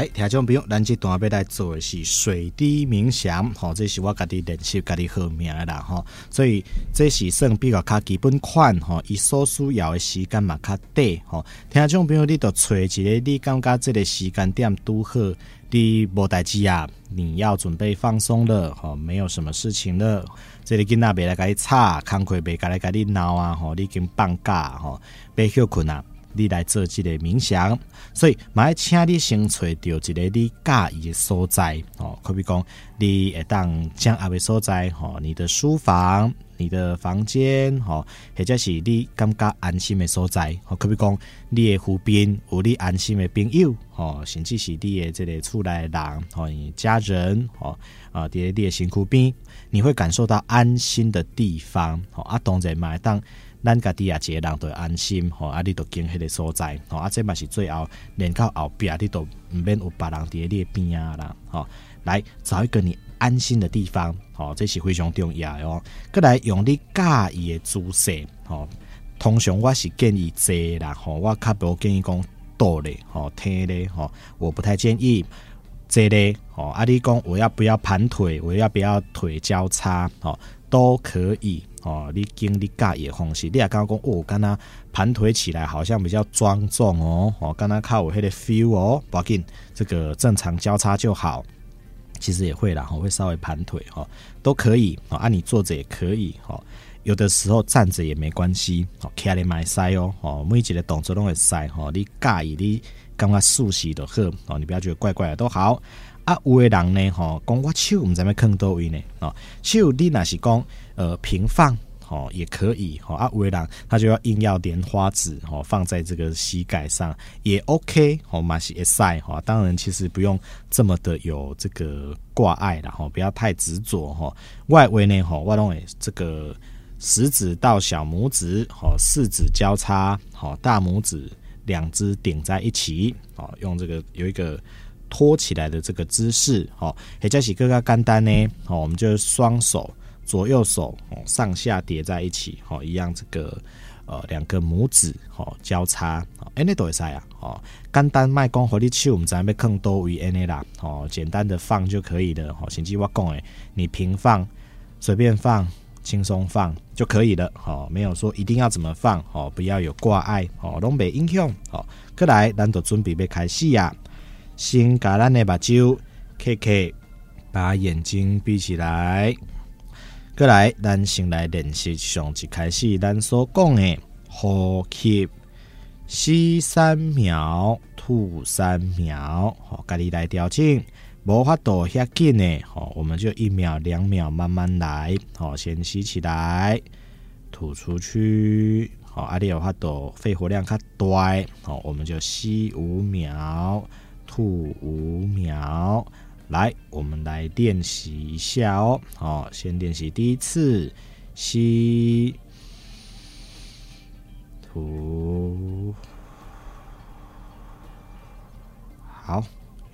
来，听众朋友，咱这段要来做的是水滴冥想，吼，这是我家己练习、家己好命的啦，吼，所以这是算比较较基本款，吼，伊所需要的时间嘛较短，吼，听众朋友，你都找一个你感觉这个时间点拄好，你无代志啊，你要准备放松了，吼，没有什么事情了，这里囡仔别来甲你吵，工课别来甲你闹啊，吼，你已经放假，吼，别休困啊。你来做这个冥想，所以嘛要请你先找到一个你介意的所在哦。可比讲，你会当将阿位所在哦，你的书房、你的房间吼，或者是你感觉安心的所在。哦，可比讲，你的湖边有你安心的朋友吼，甚至是你的这个厝内人吼，你家人吼啊，伫你的身躯边，你会感受到安心的地方。哦，啊，当然嘛会当。咱家己也一个人都安心吼，啊，你都经迄个所在吼，啊，这嘛是最后连到后壁，你都毋免有别人伫你边啊啦吼。来找一个你安心的地方，吼，这是非常重要的哦。过来用你介意诶姿势，吼，通常我是建议坐啦，吼，我较无建议讲倒咧，吼，听咧，吼，我不太建议坐咧，吼，啊，你讲我要不要盘腿，我要不要腿交叉，吼，都可以。哦，你经历介意的方式，你也刚刚讲哦，刚刚盘腿起来好像比较庄重哦，哦，刚刚靠我迄个 feel 哦，不要紧，这个正常交叉就好。其实也会啦，我会稍微盘腿哈，都可以哦，按，你坐着也可以哈，有的时候站着也没关系哦，卡里买塞哦，哦，每一个动作都会塞哦，你介意你刚刚熟悉的喝哦，你不要觉得怪怪的都好。啊，有的人呢，吼，讲我手毋知要坑倒位呢，哦，手你若是讲，呃，平放，吼，也可以，吼，啊，有的人他就要硬要莲花指，吼，放在这个膝盖上，也 OK，吼，嘛是会使，吼，当然其实不用这么的有这个挂碍啦，吼，不要太执着，吼，外围呢，吼，我认为这个食指到小拇指，吼，四指交叉，吼，大拇指两只顶在一起，哦，用这个有一个。托起来的这个姿势，好，或者是更加简单呢，好，我们就双手左右手哦上下叠在一起，好，一样这个呃两个拇指好交叉，哎，那都会塞啊，好，简单麦讲和你手，我们在那边更多为 N A 啦，好，简单的放就可以了，好，甚至我讲诶，你平放，随便放，轻松放就可以了，好，没有说一定要怎么放，好，不要有挂碍，好，东北英雄，好，过来，咱就准备要开始呀。先把咱的目睭开开，把眼睛闭起来。过来，咱先来练习上一开始咱所讲的呼吸，吸三秒，吐三秒。好，家己来调整，无法度遐紧的。好，我们就一秒、两秒慢慢来。好，先吸起来，吐出去。好，阿里有法度肺活量较大。好，我们就吸五秒。吐五秒，来，我们来练习一下哦。好，先练习第一次，吸，吐，好，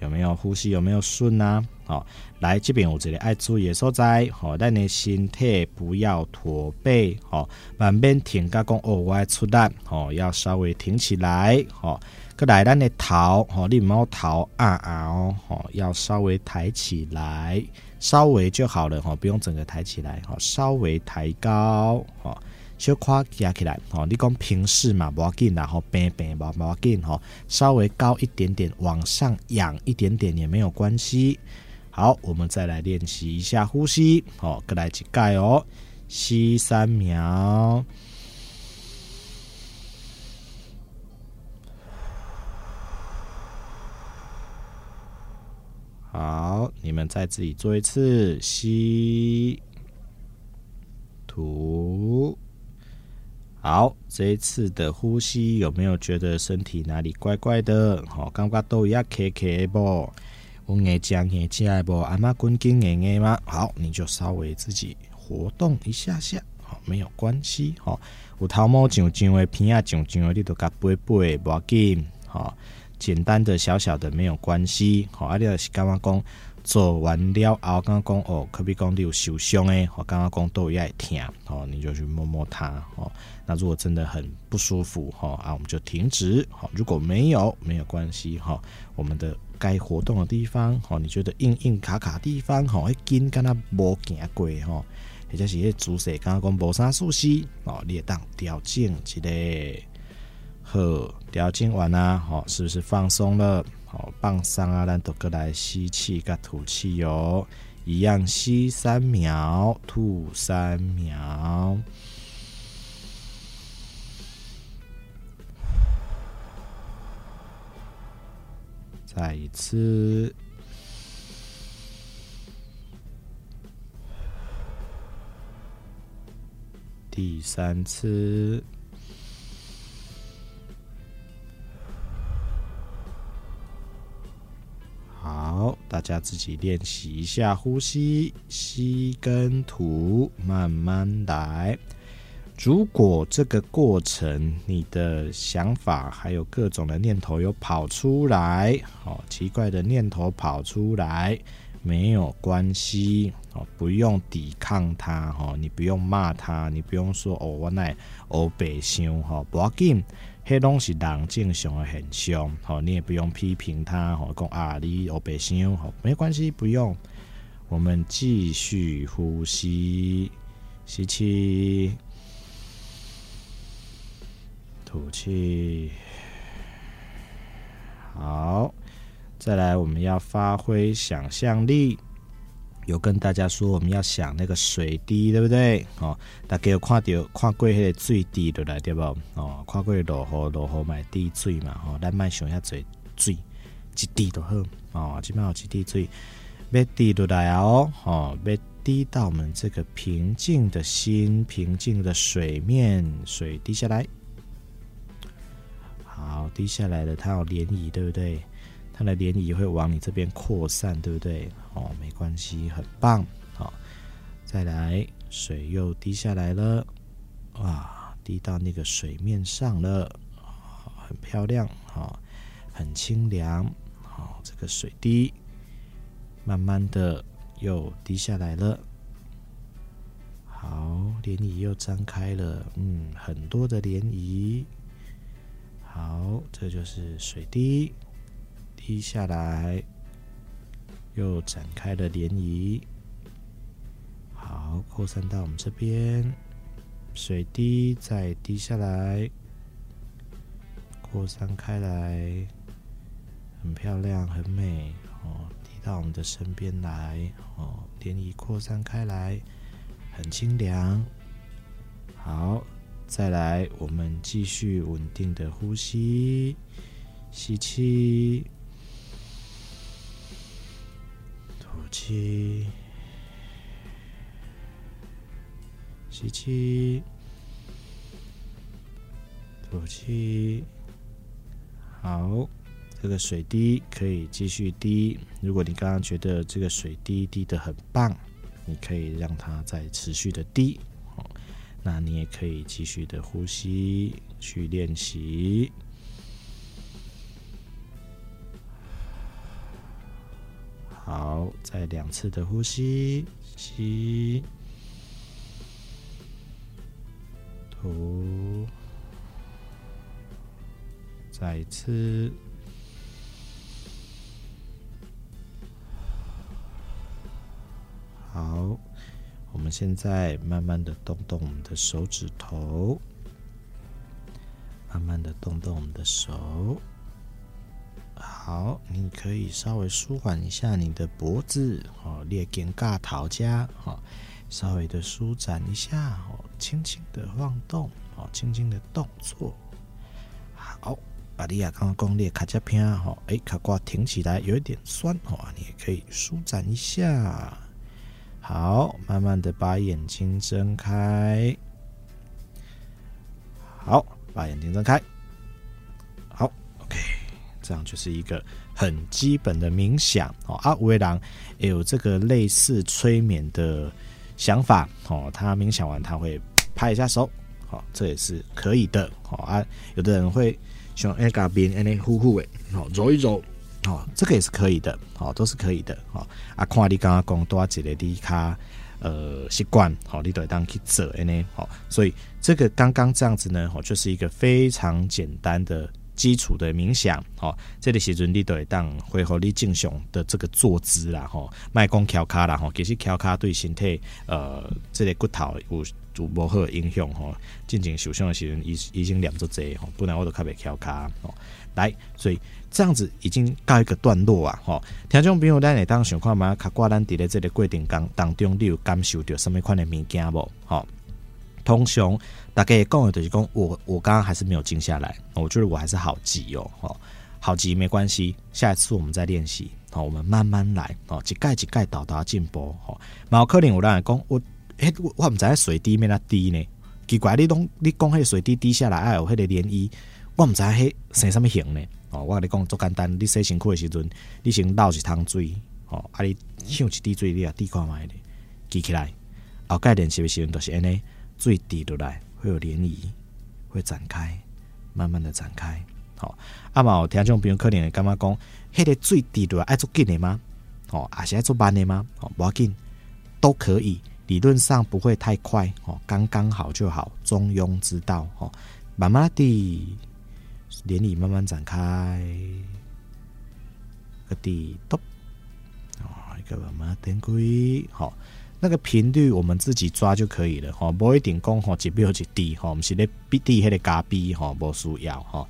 有没有呼吸？有没有顺呢？好，来这边我这里爱注意的所在，好，但你身体不要驼背，好，慢慢挺加工哦，我爱出蛋，好，要稍微挺起来，好。个来，咱的头吼，你毛头啊啊哦，吼，要稍微抬起来，稍微就好了吼，不用整个抬起来，吼，稍微抬高，吼，小胯夹起来，吼，你讲平视嘛，不要紧，啦，吼平平嘛，不要紧，吼，稍微高一点点，往上仰一点点也没有关系。好，我们再来练习一下呼吸，好，个来几盖哦，吸三秒。好，你们再自己做一次吸吐。好，这一次的呼吸有没有觉得身体哪里怪怪的？好，感觉都一样卡卡不？我眼睛眼睛爱不？阿妈滚紧眼眼吗？好，你就稍微自己活动一下下，好，没有关系。好，有头毛长长的，片啊长长的，你都甲背背，不要紧。好。简单的小小的没有关系，好，阿弟是刚刚讲做完了后，刚刚讲哦，可比讲你有受伤诶，我刚刚讲都有爱疼，哦，你就去摸摸它，哦，那如果真的很不舒服，哈啊，我们就停止，好，如果没有没有关系，哈，我们的该活动的地方，吼，你觉得硬硬卡卡的地方，吼，会筋跟他无行过，吼，或者是迄姿势刚刚讲无啥舒适，哦，你也当调整一个，好，调整完啦，好，是不是放松了？好，放松啊，咱都过来吸气跟吐气哟，一样吸三秒，吐三秒。再一次，第三次，家自己练习一下呼吸，吸跟吐，慢慢来。如果这个过程你的想法还有各种的念头有跑出来，哦，奇怪的念头跑出来，没有关系，哦，不用抵抗它，哈，你不用骂他，你不用说哦，我乃欧北想，哈，不要紧，黑东西人正常的现象，哦，你也不用批评他，哈，讲啊，你欧北想，哈，没关系，不用，我们继续呼吸，吸气。吐气，好，再来，我们要发挥想象力。有跟大家说，我们要想那个水滴，对不对？哦，大家有看到看过迄个水滴的来对不？哦，看过落雨落雨买滴水嘛？哦，咱卖想遐济水，一滴就好。哦，起码有一滴水，要滴落来哦。哦，要滴到我们这个平静的心，平静的水面，水滴下来。好，滴下来了，它有涟漪，对不对？它的涟漪会往你这边扩散，对不对？哦，没关系，很棒。好，再来，水又滴下来了，哇，滴到那个水面上了，很漂亮，好，很清凉。好，这个水滴慢慢的又滴下来了，好，涟漪又张开了，嗯，很多的涟漪。好，这就是水滴滴下来，又展开了涟漪。好，扩散到我们这边，水滴再滴下来，扩散开来，很漂亮，很美哦。滴到我们的身边来，哦，涟漪扩散开来，很清凉。好。再来，我们继续稳定的呼吸，吸气，吸气，吐气。好，这个水滴可以继续滴。如果你刚刚觉得这个水滴滴得很棒，你可以让它再持续的滴。那你也可以继续的呼吸，去练习。好，再两次的呼吸，吸，吐，再次，好。我们现在慢慢的动动我们的手指头，慢慢的动动我们的手。好，你可以稍微舒缓一下你的脖子，哦，列肩尬桃家，哦，稍微的舒展一下，哦，轻轻的晃动，哦，轻轻的动作。好，把利亚刚刚攻略卡加片，哈，哎，卡挂挺起来，有一点酸，哦，你也可以舒展一下。好，慢慢的把眼睛睁开。好，把眼睛睁开。好，OK，这样就是一个很基本的冥想哦。啊，五位郎也有这个类似催眠的想法哦。他冥想完他会 拍一下手，好，这也是可以的。好啊，有的人会像哎嘎边哎那呼呼哎，好揉一揉。哦，这个也是可以的，哦，都是可以的，哦。啊，看你刚刚讲多几个你卡，呃，习惯，好，你都当去做呢，好。所以这个刚刚这样子呢，哦，就是一个非常简单的基础的冥想，吼，这个时阵你都会当恢复你正常的这个坐姿啦，吼，卖讲翘骹啦，吼，其实翘骹对身体，呃，这个骨头有有无好的影响，吼，进前受伤的时阵，已已经练足侪，吼，不然我都较袂翘骹，吼，来，所以这样子已经告一个段落啊，吼，听众朋友，咱会当想看嘛，较挂咱伫咧这个过程当当中，你有感受到什么款的物件无？吼。通常大概讲的就是讲，我我刚刚还是没有静下来，我觉得我还是好急哦，哦，好急没关系，下一次我们再练习，好，我们慢慢来，哦，一盖一盖到达进步，哦，毛可能有人来讲，我，诶，我唔知水滴咩那滴呢？奇怪，你讲你讲迄个水滴滴下来，哎，有迄个涟漪，我唔知迄生什么形呢？哦，我跟你讲足简单，你洗身躯的时阵，你先倒一桶水，哦，啊，你向一滴水，你啊滴看卖的，记起来，后盖练习的时阵都是安尼。水滴落来会有涟漪，会展开，慢慢的展开。好，阿毛听众朋友可能会感觉讲，迄个水滴落爱做紧的吗？哦，还是爱做慢的吗？哦，不要紧，都可以。理论上不会太快，哦，刚刚好就好，中庸之道。哦，慢慢的涟漪慢慢展开，个滴咚，哦，一个慢慢点归，好。那个频率我们自己抓就可以了吼，不一定讲吼一秒一滴哈，我们是咧逼滴迄个加逼哈，不需要吼，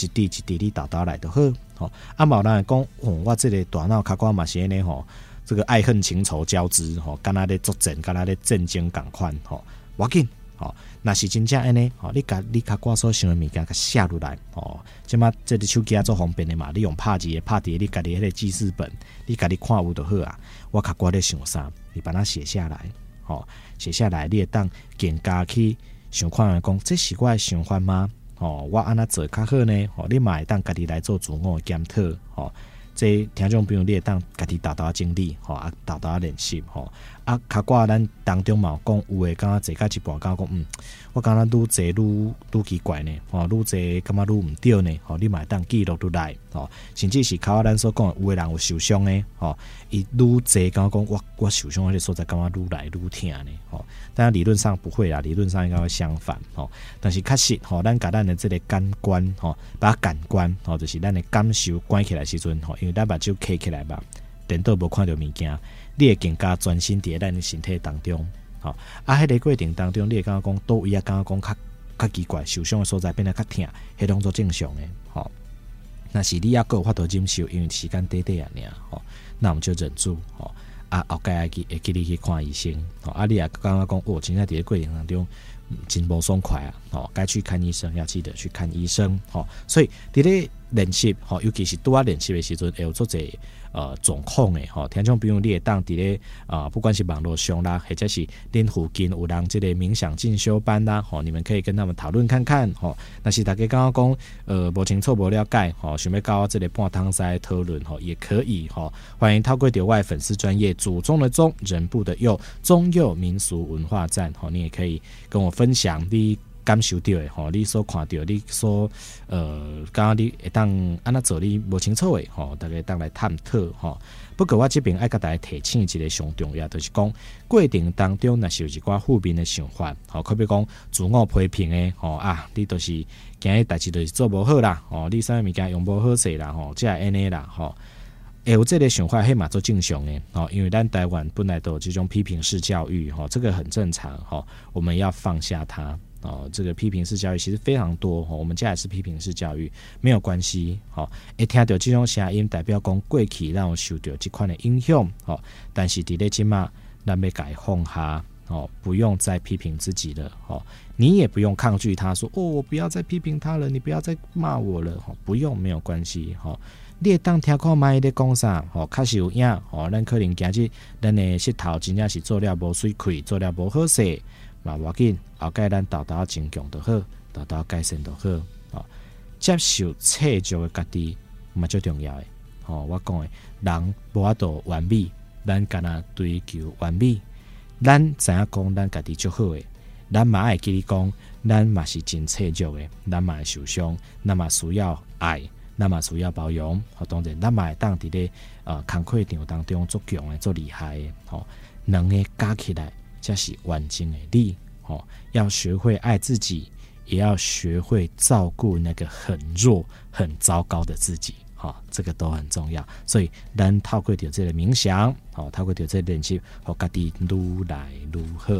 一滴一滴你沓沓来都好哈。阿毛人讲，我这个大脑卡关嘛是呢吼，这个爱恨情仇交织吼，敢若咧作战，跟他的震惊感宽吼，我紧哦，那是真正安尼哦，你甲你卡关所想的物件，甲写落来哦，即马这个手机啊做方便的嘛，你用拍字诶拍字，你家己迄个记事本，你家己看有就好啊，我卡关咧想啥？你把它写下来，哦，写下来，你会当更加去想看来讲，这是我诶想法吗？哦，我安那做较好呢？哦，你嘛会当家己来做自我检讨，哦。这听众朋友，你会当家己豆豆经历，吼啊，豆豆练习，吼啊，卡挂咱当中嘛讲，有诶，刚刚坐甲一半，刚讲，嗯，我感觉愈坐愈愈奇怪呢，吼，愈坐感觉愈毋对呢，吼，你嘛会当记录落来，吼，甚至是靠咱所讲，有诶人有受伤诶，吼，伊愈坐刚讲，我我受伤诶所在，感觉愈来愈疼呢，吼，但理论上不会啦，理论上应该会相反，吼，但是确实，吼，咱甲咱诶这个感官，吼，把感官，吼，就是咱诶感受关起来时阵，吼。因为咱目睭开起来吧，电脑无看到物件，你会更加专心伫咱的身体当中。吼，啊，迄个过程当中，你会感觉讲倒位啊，感觉讲较较奇怪，受伤的所在变得较疼，迄当做正常的。吼，那是你抑阁有法度忍受，因为时间短短啊，吼，那我们就忍住。吼，啊，后盖爱去会记你去看医生。吼，啊，你也感觉讲，哦，真正伫个过程当中。真无爽快啊！吼，该去看医生，要记得去看医生。吼，所以伫咧练习，吼，尤其是拄啊练习的时阵，会有做者呃状况诶，吼，听众朋友你会当伫咧啊，不管是网络上啦，或者是恁附近有人这个冥想进修班啦，吼，你们可以跟他们讨论看看，吼。那是大家刚刚讲，呃，无清楚无了解，吼，想要搞这个半汤赛讨论，吼，也可以，吼，欢迎透过点外粉丝专业祖宗的宗人部的右宗佑民俗文化站，吼，你也可以跟我分享你感受到的，吼，你所看到，你所呃，刚刚你会当安那做你无清楚的，吼，大家当来探讨，吼。不过我这边爱甲大家提醒一个上重要，就是讲过程当中若是有一寡负面的想法，吼，可比讲自我批评的，吼啊，你都是今日代志都是做无好啦，吼，你啥物件用无好势啦，吼，即系安尼啦，吼，会有这个想法，迄嘛做正常的，吼，因为咱台湾本来都有这种批评式教育，吼，这个很正常，吼，我们要放下它。哦，这个批评式教育其实非常多，哈，我们家也是批评式教育，没有关系，好，一听到这种声音，代表讲过去让我受到这块的影响，好，但是伫咧今嘛，那没改放下，哦，不用再批评自己了，哦，你也不用抗拒他，说，哦，我不要再批评他了，你不要再骂我了，哈，不用，没有关系，哈，你也当听看麦的讲啥，哦，开始有影，哦，咱可能今日咱的舌头真正是做了无水亏，做了无好势。嘛，要紧，后盖咱豆豆增强就好，豆豆改善就好。哦，接受脆弱的家己，嘛最重要的。哦，我讲的，人无法度完美，咱敢那追求完美。咱知影讲，咱家己就好诶。咱嘛会记你讲，咱嘛是真脆弱诶。咱嘛会受伤，咱嘛需要爱，咱嘛需要包容。好，当然，咱嘛会当伫咧呃，工课场当中足强诶，足厉害诶。吼，两个加起来。才是完整的你，哦！要学会爱自己，也要学会照顾那个很弱、很糟糕的自己。哈、这个都很重要。所以，咱透过掉这个冥想，好、哦，透过掉这个练习，和家己愈来愈好。